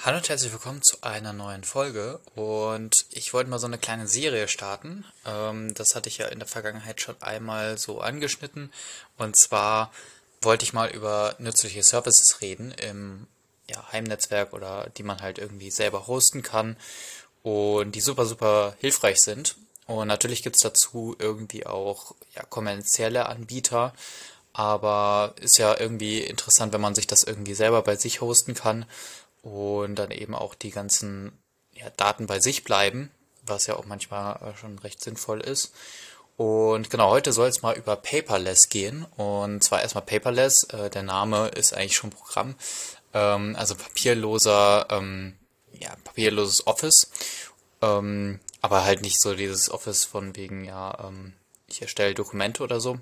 Hallo und herzlich willkommen zu einer neuen Folge. Und ich wollte mal so eine kleine Serie starten. Ähm, das hatte ich ja in der Vergangenheit schon einmal so angeschnitten. Und zwar wollte ich mal über nützliche Services reden im ja, Heimnetzwerk oder die man halt irgendwie selber hosten kann und die super, super hilfreich sind. Und natürlich gibt es dazu irgendwie auch ja, kommerzielle Anbieter, aber ist ja irgendwie interessant, wenn man sich das irgendwie selber bei sich hosten kann und dann eben auch die ganzen ja, Daten bei sich bleiben, was ja auch manchmal äh, schon recht sinnvoll ist. Und genau, heute soll es mal über Paperless gehen. Und zwar erstmal Paperless, äh, der Name ist eigentlich schon Programm, ähm, also papierloser, ähm, ja, papierloses Office. Ähm, aber halt nicht so dieses Office von wegen, ja, ähm, ich erstelle Dokumente oder so,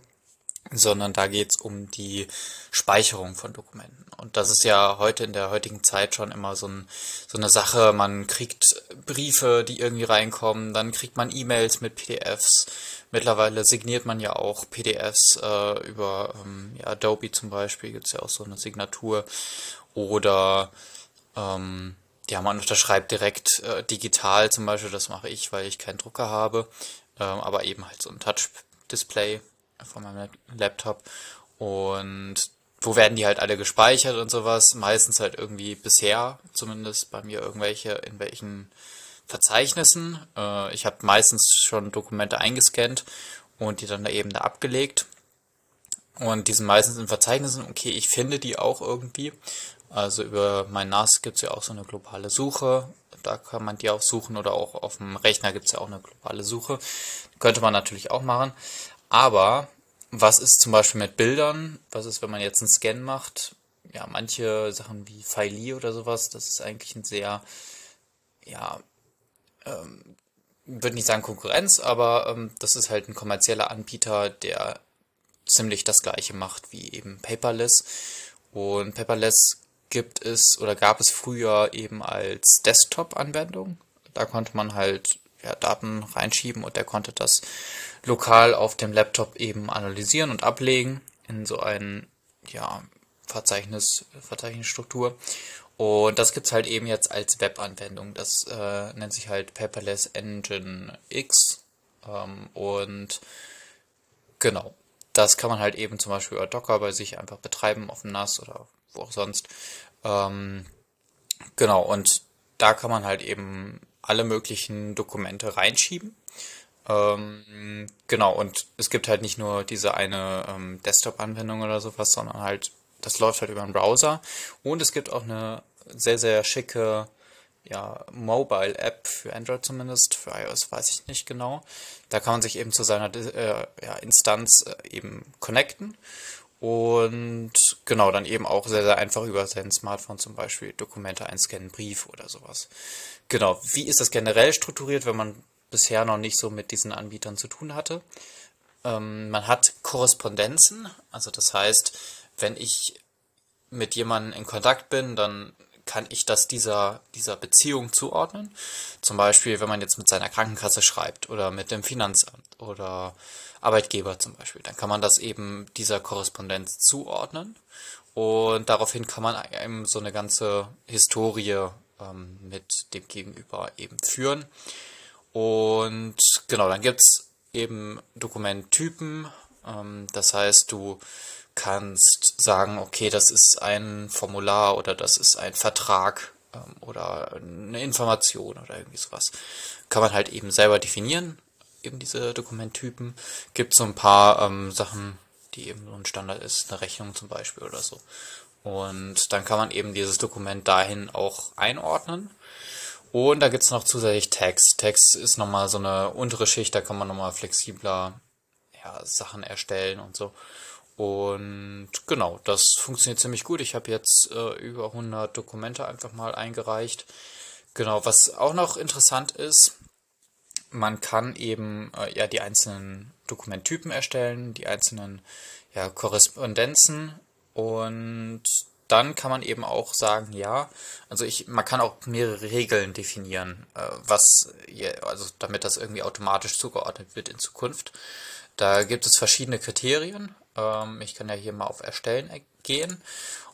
sondern da geht's um die Speicherung von Dokumenten. Und das ist ja heute in der heutigen Zeit schon immer so, ein, so eine Sache. Man kriegt Briefe, die irgendwie reinkommen, dann kriegt man E-Mails mit PDFs. Mittlerweile signiert man ja auch PDFs äh, über ähm, ja, Adobe zum Beispiel, gibt's ja auch so eine Signatur. Oder ähm, ja, man unterschreibt direkt äh, digital zum Beispiel, das mache ich, weil ich keinen Drucker habe, ähm, aber eben halt so ein Touch-Display von meinem Laptop. Und wo werden die halt alle gespeichert und sowas? Meistens halt irgendwie bisher, zumindest bei mir irgendwelche, in welchen Verzeichnissen. Äh, ich habe meistens schon Dokumente eingescannt und die dann da eben da abgelegt. Und die sind meistens in Verzeichnissen, okay, ich finde die auch irgendwie. Also über mein NAS gibt's ja auch so eine globale Suche. Da kann man die auch suchen oder auch auf dem Rechner gibt's ja auch eine globale Suche. Könnte man natürlich auch machen. Aber was ist zum Beispiel mit Bildern? Was ist, wenn man jetzt einen Scan macht? Ja, manche Sachen wie Filey oder sowas, das ist eigentlich ein sehr, ja, ähm, würde nicht sagen Konkurrenz, aber ähm, das ist halt ein kommerzieller Anbieter, der ziemlich das gleiche macht wie eben Paperless. Und Paperless gibt es oder gab es früher eben als Desktop-Anwendung. Da konnte man halt ja, Daten reinschieben und der konnte das lokal auf dem Laptop eben analysieren und ablegen in so ein ja, Verzeichnis, Verzeichnisstruktur. Und das gibt's halt eben jetzt als Webanwendung. Das äh, nennt sich halt Paperless Engine X. Ähm, und genau, das kann man halt eben zum Beispiel über Docker bei sich einfach betreiben auf dem NAS oder wo auch sonst. Ähm, genau, und da kann man halt eben alle möglichen Dokumente reinschieben. Ähm, genau, und es gibt halt nicht nur diese eine ähm, Desktop-Anwendung oder sowas, sondern halt, das läuft halt über einen Browser. Und es gibt auch eine sehr, sehr schicke ja, Mobile-App für Android zumindest, für iOS weiß ich nicht genau. Da kann man sich eben zu seiner äh, ja, Instanz äh, eben connecten und genau, dann eben auch sehr, sehr einfach über sein Smartphone zum Beispiel Dokumente einscannen, Brief oder sowas. Genau, wie ist das generell strukturiert, wenn man bisher noch nicht so mit diesen Anbietern zu tun hatte? Ähm, man hat Korrespondenzen, also das heißt, wenn ich mit jemandem in Kontakt bin, dann kann ich das dieser, dieser Beziehung zuordnen. Zum Beispiel, wenn man jetzt mit seiner Krankenkasse schreibt oder mit dem Finanzamt oder Arbeitgeber zum Beispiel, dann kann man das eben dieser Korrespondenz zuordnen und daraufhin kann man eben so eine ganze Historie ähm, mit dem Gegenüber eben führen. Und genau, dann gibt's eben Dokumenttypen, ähm, das heißt, du kannst sagen, okay, das ist ein Formular oder das ist ein Vertrag ähm, oder eine Information oder irgendwie sowas. Kann man halt eben selber definieren, eben diese Dokumenttypen. Gibt so ein paar ähm, Sachen, die eben so ein Standard ist, eine Rechnung zum Beispiel oder so. Und dann kann man eben dieses Dokument dahin auch einordnen. Und da gibt's noch zusätzlich Text. Text ist nochmal so eine untere Schicht, da kann man nochmal flexibler ja, Sachen erstellen und so. Und genau, das funktioniert ziemlich gut. Ich habe jetzt äh, über 100 Dokumente einfach mal eingereicht. Genau, was auch noch interessant ist, man kann eben äh, ja die einzelnen Dokumenttypen erstellen, die einzelnen ja, Korrespondenzen und dann kann man eben auch sagen, ja, also ich, man kann auch mehrere Regeln definieren, äh, was, also damit das irgendwie automatisch zugeordnet wird in Zukunft. Da gibt es verschiedene Kriterien. Ähm, ich kann ja hier mal auf Erstellen gehen.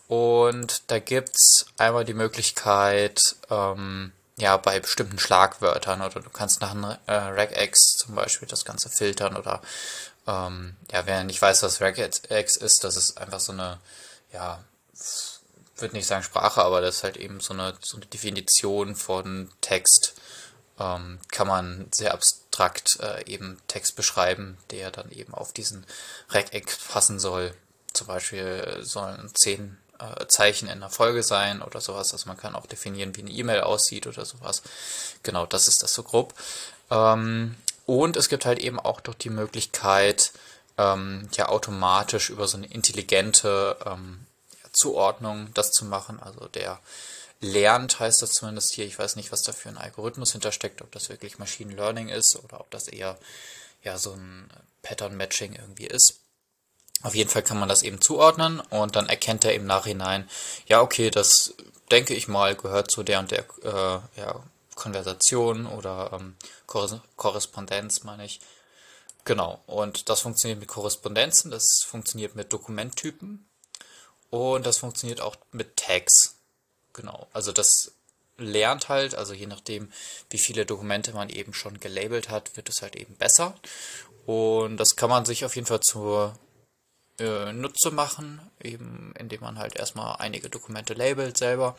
Und da gibt's einmal die Möglichkeit, ähm, ja, bei bestimmten Schlagwörtern oder du kannst nach einem äh, Regex zum Beispiel das Ganze filtern oder ähm, ja, wer nicht weiß, was Regex ist, das ist einfach so eine, ja, würde nicht sagen Sprache, aber das ist halt eben so eine, so eine Definition von Text. Ähm, kann man sehr abstrakt äh, eben Text beschreiben, der dann eben auf diesen Regex passen soll. Zum Beispiel sollen zehn äh, Zeichen in der Folge sein oder sowas. Also man kann auch definieren, wie eine E-Mail aussieht oder sowas. Genau, das ist das so grob. Ähm, und es gibt halt eben auch doch die Möglichkeit, ähm, ja automatisch über so eine intelligente ähm, Zuordnung das zu machen. Also der lernt, heißt das zumindest hier. Ich weiß nicht, was da für ein Algorithmus hintersteckt, ob das wirklich Machine Learning ist oder ob das eher ja so ein Pattern Matching irgendwie ist. Auf jeden Fall kann man das eben zuordnen und dann erkennt er im Nachhinein, ja, okay, das denke ich mal gehört zu der und der äh, ja, Konversation oder ähm, Korrespondenz, meine ich. Genau, und das funktioniert mit Korrespondenzen, das funktioniert mit Dokumenttypen und das funktioniert auch mit Tags. Genau, also das lernt halt, also je nachdem, wie viele Dokumente man eben schon gelabelt hat, wird es halt eben besser. Und das kann man sich auf jeden Fall zur äh, Nutze machen, eben indem man halt erstmal einige Dokumente labelt selber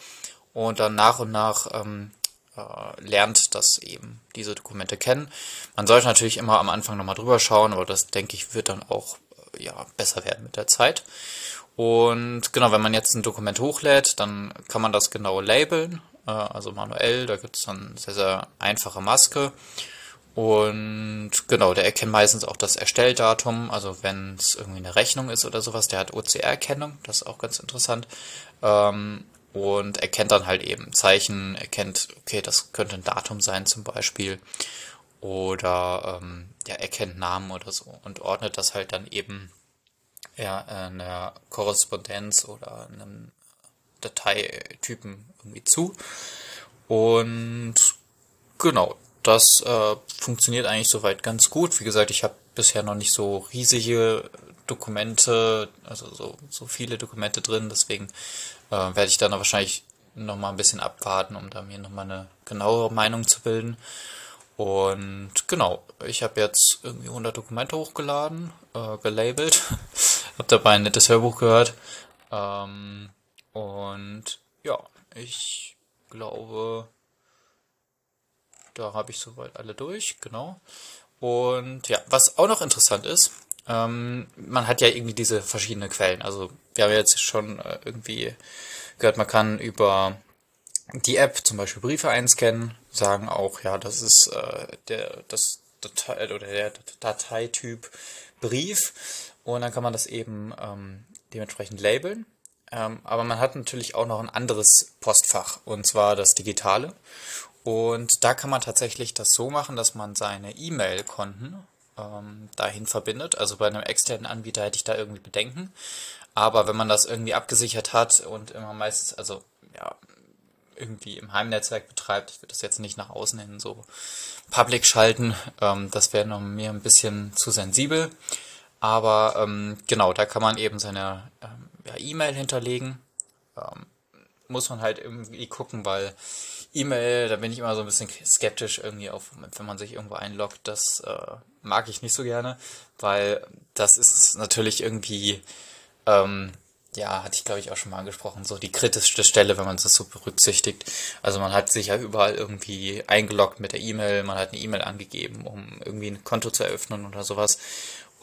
und dann nach und nach ähm, äh, lernt das eben diese Dokumente kennen. Man sollte natürlich immer am Anfang nochmal drüber schauen, aber das denke ich wird dann auch äh, ja, besser werden mit der Zeit. Und genau, wenn man jetzt ein Dokument hochlädt, dann kann man das genau labeln, äh, also manuell, da gibt es dann sehr, sehr einfache Maske. Und genau, der erkennt meistens auch das Erstelldatum, also wenn es irgendwie eine Rechnung ist oder sowas, der hat OCR-Erkennung, das ist auch ganz interessant. Ähm, und erkennt dann halt eben Zeichen, erkennt, okay, das könnte ein Datum sein zum Beispiel. Oder ähm, ja, erkennt Namen oder so und ordnet das halt dann eben ja, einer Korrespondenz oder einem Dateitypen irgendwie zu. Und genau, das äh, funktioniert eigentlich soweit ganz gut. Wie gesagt, ich habe bisher noch nicht so riesige Dokumente, also so, so viele Dokumente drin, deswegen äh, werde ich dann wahrscheinlich noch mal ein bisschen abwarten, um da mir noch mal eine genauere Meinung zu bilden. Und genau, ich habe jetzt irgendwie 100 Dokumente hochgeladen, äh, gelabelt, habe dabei ein nettes Hörbuch gehört. Ähm, und ja, ich glaube, da habe ich soweit alle durch, genau. Und ja, was auch noch interessant ist, ähm, man hat ja irgendwie diese verschiedenen Quellen. Also wir haben jetzt schon äh, irgendwie gehört, man kann über die App zum Beispiel Briefe einscannen, sagen auch, ja, das ist äh, der, das Datei oder der Dateityp Brief und dann kann man das eben ähm, dementsprechend labeln. Ähm, aber man hat natürlich auch noch ein anderes Postfach und zwar das digitale. Und da kann man tatsächlich das so machen, dass man seine E-Mail-Konten ähm, dahin verbindet. Also bei einem externen Anbieter hätte ich da irgendwie Bedenken. Aber wenn man das irgendwie abgesichert hat und immer meistens, also ja, irgendwie im Heimnetzwerk betreibt, ich würde das jetzt nicht nach außen hin so public schalten, ähm, das wäre noch mir ein bisschen zu sensibel. Aber ähm, genau, da kann man eben seine ähm, ja, E-Mail hinterlegen. Ähm, muss man halt irgendwie gucken, weil E-Mail, da bin ich immer so ein bisschen skeptisch irgendwie auf, wenn man sich irgendwo einloggt. Das äh, mag ich nicht so gerne, weil das ist natürlich irgendwie, ähm, ja, hatte ich glaube ich auch schon mal angesprochen, so die kritischste Stelle, wenn man das so berücksichtigt. Also man hat sich ja überall irgendwie eingeloggt mit der E-Mail, man hat eine E-Mail angegeben, um irgendwie ein Konto zu eröffnen oder sowas.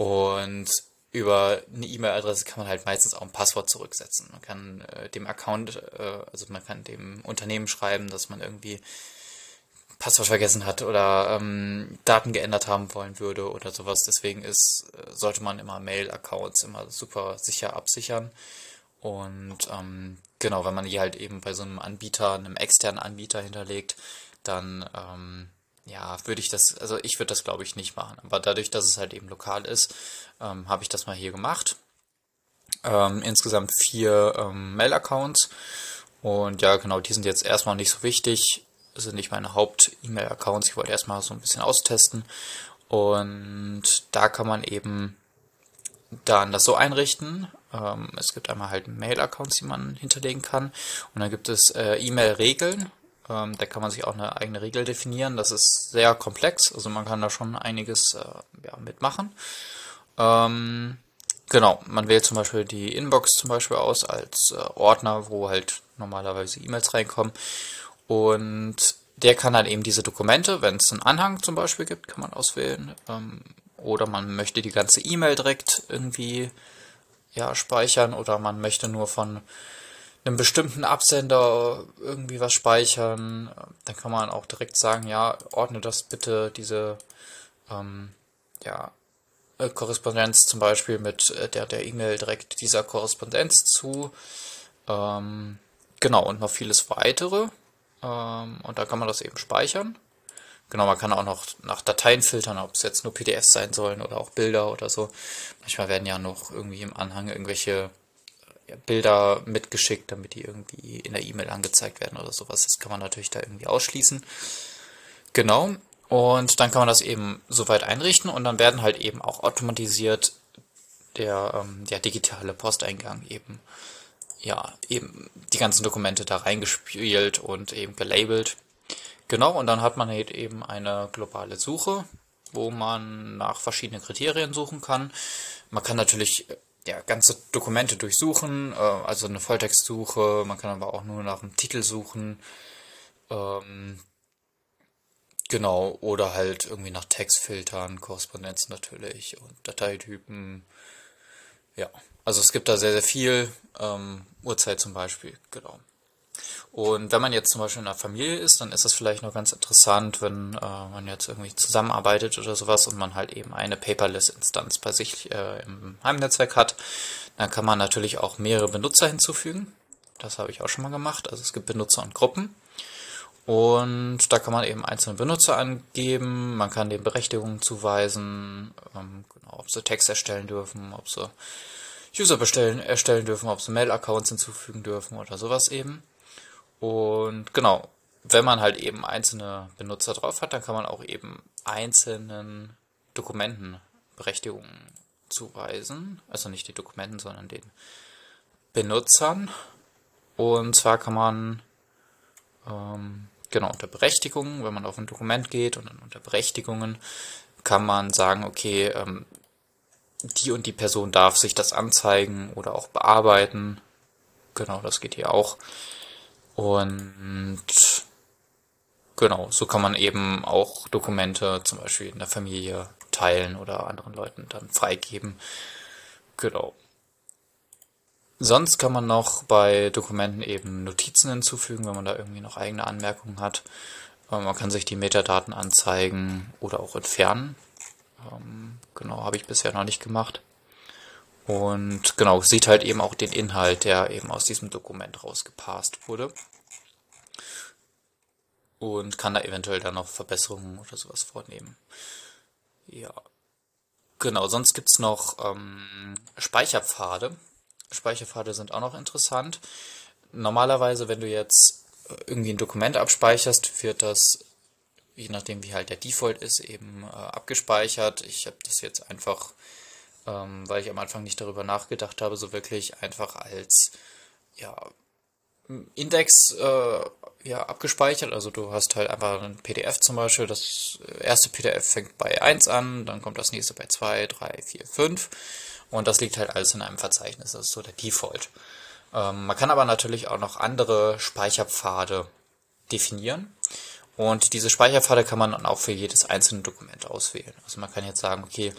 Und über eine E-Mail-Adresse kann man halt meistens auch ein Passwort zurücksetzen. Man kann äh, dem Account, äh, also man kann dem Unternehmen schreiben, dass man irgendwie Passwort vergessen hat oder ähm, Daten geändert haben wollen würde oder sowas. Deswegen ist, äh, sollte man immer Mail-Accounts immer super sicher absichern. Und ähm, genau, wenn man die halt eben bei so einem Anbieter, einem externen Anbieter hinterlegt, dann ähm, ja, würde ich das, also ich würde das glaube ich nicht machen. Aber dadurch, dass es halt eben lokal ist, ähm, habe ich das mal hier gemacht. Ähm, insgesamt vier ähm, Mail-Accounts. Und ja, genau, die sind jetzt erstmal nicht so wichtig. Das sind nicht meine Haupt-E-Mail-Accounts. Ich wollte erstmal so ein bisschen austesten. Und da kann man eben dann das so einrichten, Ähm, es gibt einmal halt Mail-Accounts, die man hinterlegen kann. Und dann gibt es äh, E-Mail-Regeln. Ähm, da kann man sich auch eine eigene Regel definieren. Das ist sehr komplex, also man kann da schon einiges äh, ja, mitmachen. Ähm, genau, man wählt zum Beispiel die Inbox zum Beispiel aus als äh, Ordner, wo halt normalerweise E-Mails reinkommen. Und der kann dann eben diese Dokumente, wenn es einen Anhang zum Beispiel gibt, kann man auswählen. Ähm, oder man möchte die ganze E-Mail direkt irgendwie ja, speichern oder man möchte nur von einem bestimmten Absender irgendwie was speichern, dann kann man auch direkt sagen, ja, ordne das bitte, diese ähm, ja, äh, Korrespondenz zum Beispiel mit äh, der der E-Mail direkt dieser Korrespondenz zu. Ähm, genau, und noch vieles weitere. Ähm, und da kann man das eben speichern. Genau, man kann auch noch nach Dateien filtern, ob es jetzt nur PDFs sein sollen oder auch Bilder oder so. Manchmal werden ja noch irgendwie im Anhang irgendwelche Bilder mitgeschickt, damit die irgendwie in der E-Mail angezeigt werden oder sowas. Das kann man natürlich da irgendwie ausschließen. Genau. Und dann kann man das eben soweit einrichten und dann werden halt eben auch automatisiert der, ähm, der digitale Posteingang eben, ja, eben die ganzen Dokumente da reingespielt und eben gelabelt. Genau, und dann hat man halt eben eine globale Suche, wo man nach verschiedenen Kriterien suchen kann. Man kann natürlich ja, ganze Dokumente durchsuchen, äh, also eine Volltextsuche, man kann aber auch nur nach dem Titel suchen. Ähm, genau, oder halt irgendwie nach Textfiltern, Korrespondenz natürlich und Dateitypen. Ja, also es gibt da sehr, sehr viel. Ähm, Uhrzeit zum Beispiel, genau. Und wenn man jetzt zum Beispiel in einer Familie ist, dann ist das vielleicht noch ganz interessant, wenn äh, man jetzt irgendwie zusammenarbeitet oder sowas und man halt eben eine Paperless-Instanz bei sich äh, im Heimnetzwerk hat. Dann kann man natürlich auch mehrere Benutzer hinzufügen. Das habe ich auch schon mal gemacht. Also es gibt Benutzer und Gruppen. Und da kann man eben einzelne Benutzer angeben, man kann den Berechtigungen zuweisen, ähm, genau, ob sie Text erstellen dürfen, ob sie User bestellen, erstellen dürfen, ob sie Mail-Accounts hinzufügen dürfen oder sowas eben. Und genau, wenn man halt eben einzelne Benutzer drauf hat, dann kann man auch eben einzelnen Dokumenten Berechtigungen zuweisen. Also nicht die Dokumenten, sondern den Benutzern. Und zwar kann man ähm, genau unter Berechtigungen, wenn man auf ein Dokument geht und dann unter Berechtigungen, kann man sagen, okay, ähm, die und die Person darf sich das anzeigen oder auch bearbeiten. Genau, das geht hier auch. Und genau, so kann man eben auch Dokumente zum Beispiel in der Familie teilen oder anderen Leuten dann freigeben. Genau. Sonst kann man noch bei Dokumenten eben Notizen hinzufügen, wenn man da irgendwie noch eigene Anmerkungen hat. Ähm, man kann sich die Metadaten anzeigen oder auch entfernen. Ähm, genau, habe ich bisher noch nicht gemacht. Und genau, sieht halt eben auch den Inhalt, der eben aus diesem Dokument rausgepasst wurde. Und kann da eventuell dann noch Verbesserungen oder sowas vornehmen. Ja. Genau, sonst gibt's noch ähm, Speicherpfade. Speicherpfade sind auch noch interessant. Normalerweise, wenn du jetzt irgendwie ein Dokument abspeicherst, wird das, je nachdem wie halt der Default ist, eben äh, abgespeichert. Ich habe das jetzt einfach ähm, weil ich am Anfang nicht darüber nachgedacht habe, so wirklich einfach als ja, Index äh, ja, abgespeichert. Also du hast halt einfach ein PDF zum Beispiel. Das erste PDF fängt bei 1 an, dann kommt das nächste bei 2, 3, 4, 5. Und das liegt halt alles in einem Verzeichnis. Das ist so der Default. Ähm, man kann aber natürlich auch noch andere Speicherpfade definieren. Und diese Speicherpfade kann man dann auch für jedes einzelne Dokument auswählen. Also man kann jetzt sagen, okay,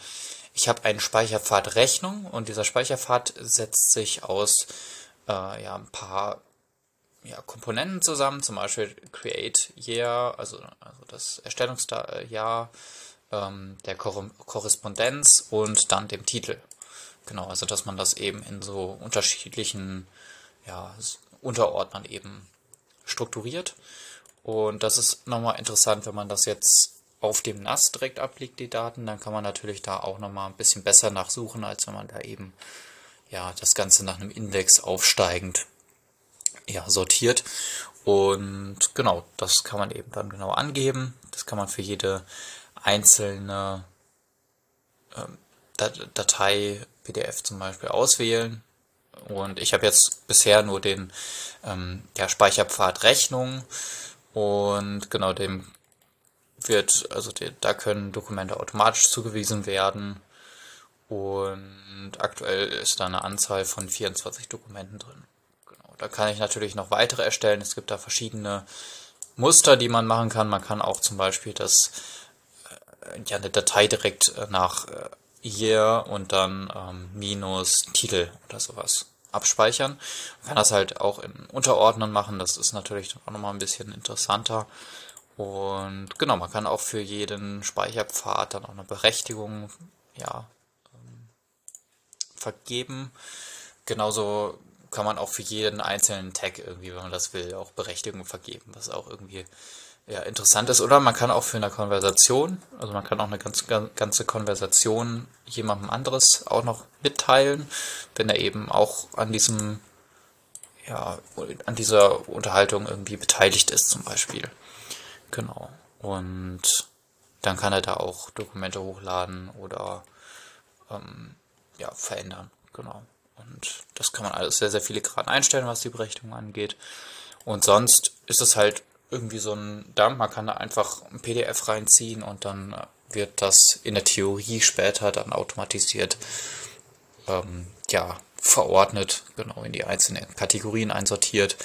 ich habe einen Speicherpfad Rechnung und dieser Speicherpfad setzt sich aus äh, ja, ein paar ja, Komponenten zusammen, zum Beispiel Create Year, also, also das Erstellungsjahr, ähm, der Kor Korrespondenz und dann dem Titel. Genau, also dass man das eben in so unterschiedlichen ja, Unterordnern eben strukturiert. Und das ist nochmal interessant, wenn man das jetzt auf dem NAS direkt abliegt, die Daten, dann kann man natürlich da auch nochmal ein bisschen besser nachsuchen, als wenn man da eben ja das Ganze nach einem Index aufsteigend ja, sortiert. Und genau, das kann man eben dann genau angeben. Das kann man für jede einzelne ähm, Datei, PDF zum Beispiel auswählen. Und ich habe jetzt bisher nur den ähm, ja, Speicherpfad Rechnung und genau dem wird, also die, da können Dokumente automatisch zugewiesen werden. Und aktuell ist da eine Anzahl von 24 Dokumenten drin. Genau. Da kann ich natürlich noch weitere erstellen. Es gibt da verschiedene Muster, die man machen kann. Man kann auch zum Beispiel das, äh, ja, eine Datei direkt nach äh, Year und dann ähm, minus Titel oder sowas abspeichern. Man kann das halt auch in Unterordnern machen. Das ist natürlich auch nochmal ein bisschen interessanter. Und genau, man kann auch für jeden Speicherpfad dann auch eine Berechtigung ja, ähm, vergeben. Genauso kann man auch für jeden einzelnen Tag irgendwie, wenn man das will, auch Berechtigungen vergeben, was auch irgendwie ja, interessant ist. Oder man kann auch für eine Konversation, also man kann auch eine ganz, ganze Konversation jemandem anderes auch noch mitteilen, wenn er eben auch an diesem, ja, an dieser Unterhaltung irgendwie beteiligt ist zum Beispiel. Genau. Und dann kann er da auch Dokumente hochladen oder ähm, ja, verändern. Genau. Und das kann man alles sehr, sehr filigran einstellen, was die Berechtigung angeht. Und sonst ist es halt irgendwie so ein Dump. Man kann da einfach ein PDF reinziehen und dann wird das in der Theorie später dann automatisiert ähm, ja, verordnet, genau in die einzelnen Kategorien einsortiert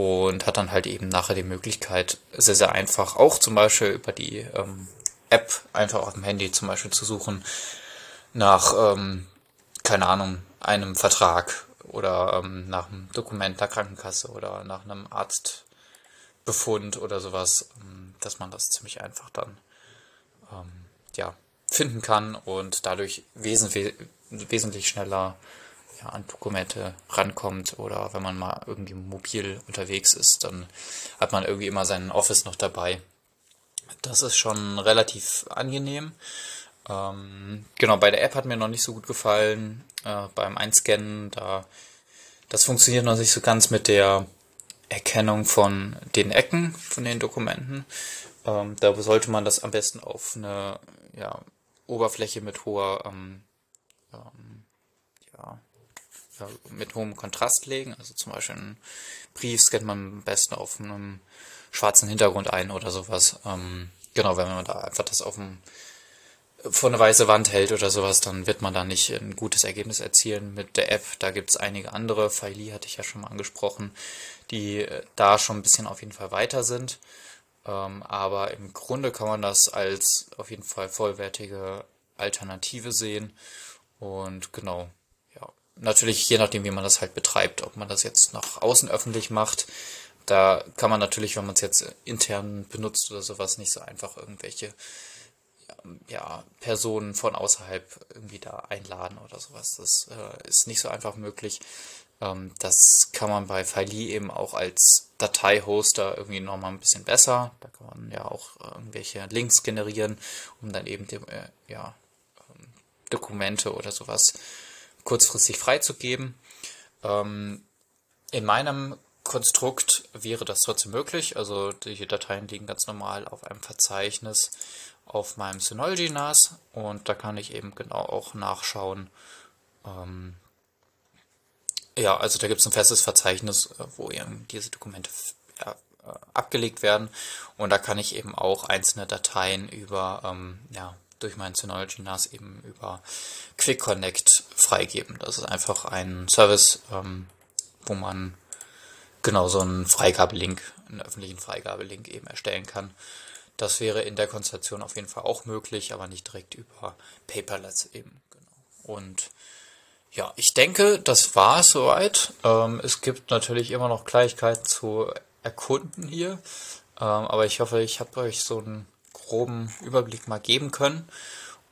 und hat dann halt eben nachher die Möglichkeit, sehr, sehr einfach auch zum Beispiel über die ähm, App einfach auf dem Handy zum Beispiel zu suchen nach, ähm, keine Ahnung, einem Vertrag oder ähm, nach einem Dokument der Krankenkasse oder nach einem Arztbefund oder sowas, ähm, dass man das ziemlich einfach dann ähm, ja, finden kann und dadurch wesentlich, wesentlich schneller ja, an Dokumente rankommt oder wenn man mal irgendwie mobil unterwegs ist, dann hat man irgendwie immer seinen Office noch dabei. Das ist schon relativ angenehm. Ähm, genau, bei der App hat mir noch nicht so gut gefallen. Äh, beim Einscannen, da das funktioniert noch nicht so ganz mit der Erkennung von den Ecken von den Dokumenten. Ähm, da sollte man das am besten auf eine ja, Oberfläche mit hoher ähm, ähm, mit hohem Kontrast legen. Also zum Beispiel einen Brief scannt man am besten auf einem schwarzen Hintergrund ein oder sowas. Ähm, genau, wenn man da einfach das auf dem vor eine weiße Wand hält oder sowas, dann wird man da nicht ein gutes Ergebnis erzielen mit der App. Da gibt es einige andere, Filey hatte ich ja schon mal angesprochen, die äh, da schon ein bisschen auf jeden Fall weiter sind. Ähm, aber im Grunde kann man das als auf jeden Fall vollwertige Alternative sehen. Und genau, natürlich je nachdem, wie man das halt betreibt, ob man das jetzt nach außen öffentlich macht. Da kann man natürlich, wenn man es jetzt intern benutzt oder sowas, nicht so einfach irgendwelche ja, Personen von außerhalb irgendwie da einladen oder sowas. Das äh, ist nicht so einfach möglich. Ähm, das kann man bei Filey eben auch als Dateihoster irgendwie nochmal ein bisschen besser. Da kann man ja auch irgendwelche Links generieren, um dann eben die, äh, ja, ähm, Dokumente oder sowas kurzfristig freizugeben. Ähm, in meinem Konstrukt wäre das trotzdem möglich. Also die Dateien liegen ganz normal auf einem Verzeichnis auf meinem Synology NAS und da kann ich eben genau auch nachschauen. Ähm, ja, also da gibt es ein festes Verzeichnis, äh, wo eben diese Dokumente ja, äh, abgelegt werden und da kann ich eben auch einzelne Dateien über, ähm, ja, durch mein Synology NAS eben über Quick Connect freigeben. Das ist einfach ein Service, ähm, wo man genau so einen Freigabelink, einen öffentlichen Freigabelink eben erstellen kann. Das wäre in der Konstellation auf jeden Fall auch möglich, aber nicht direkt über Paperless eben. Genau. Und ja, ich denke, das war es soweit. Ähm, es gibt natürlich immer noch Gleichkeiten zu erkunden hier, ähm, aber ich hoffe, ich habe euch so einen groben Überblick mal geben können.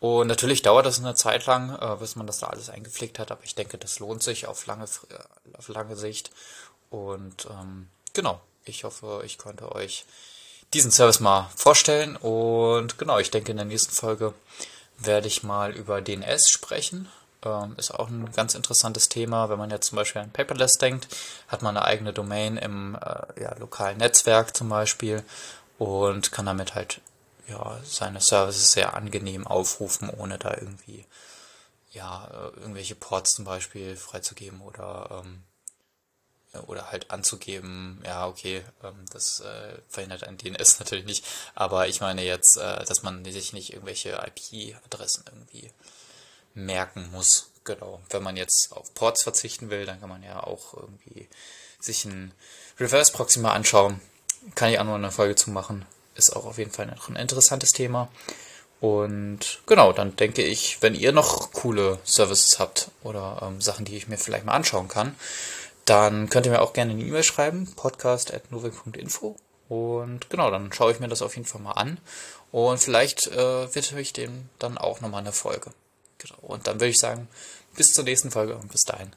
Und natürlich dauert das eine Zeit lang, äh, bis man das da alles eingepflegt hat, aber ich denke, das lohnt sich auf lange, auf lange Sicht. Und ähm, genau, ich hoffe, ich konnte euch diesen Service mal vorstellen. Und genau, ich denke, in der nächsten Folge werde ich mal über DNS sprechen. Ähm, ist auch ein ganz interessantes Thema. Wenn man jetzt zum Beispiel an Paperless denkt, hat man eine eigene Domain im äh, ja, lokalen Netzwerk zum Beispiel und kann damit halt ja, seine Services sehr angenehm aufrufen, ohne da irgendwie ja, äh, irgendwelche Ports zum Beispiel freizugeben oder ähm, oder halt anzugeben, ja, okay, ähm, das äh, verhindert ein DNS natürlich nicht, aber ich meine jetzt, äh, dass man sich nicht irgendwelche IP-Adressen irgendwie merken muss. Genau. Wenn man jetzt auf Ports verzichten will, dann kann man ja auch irgendwie sich ein Reverse Proxy mal anschauen. Kann ich auch noch eine Folge zu machen. Ist auch auf jeden Fall noch ein interessantes Thema. Und genau, dann denke ich, wenn ihr noch coole Services habt oder ähm, Sachen, die ich mir vielleicht mal anschauen kann, dann könnt ihr mir auch gerne eine E-Mail schreiben, podcast.novik.info. Und genau, dann schaue ich mir das auf jeden Fall mal an. Und vielleicht äh, widme ich dem dann auch nochmal eine Folge. Genau. Und dann würde ich sagen, bis zur nächsten Folge und bis dahin.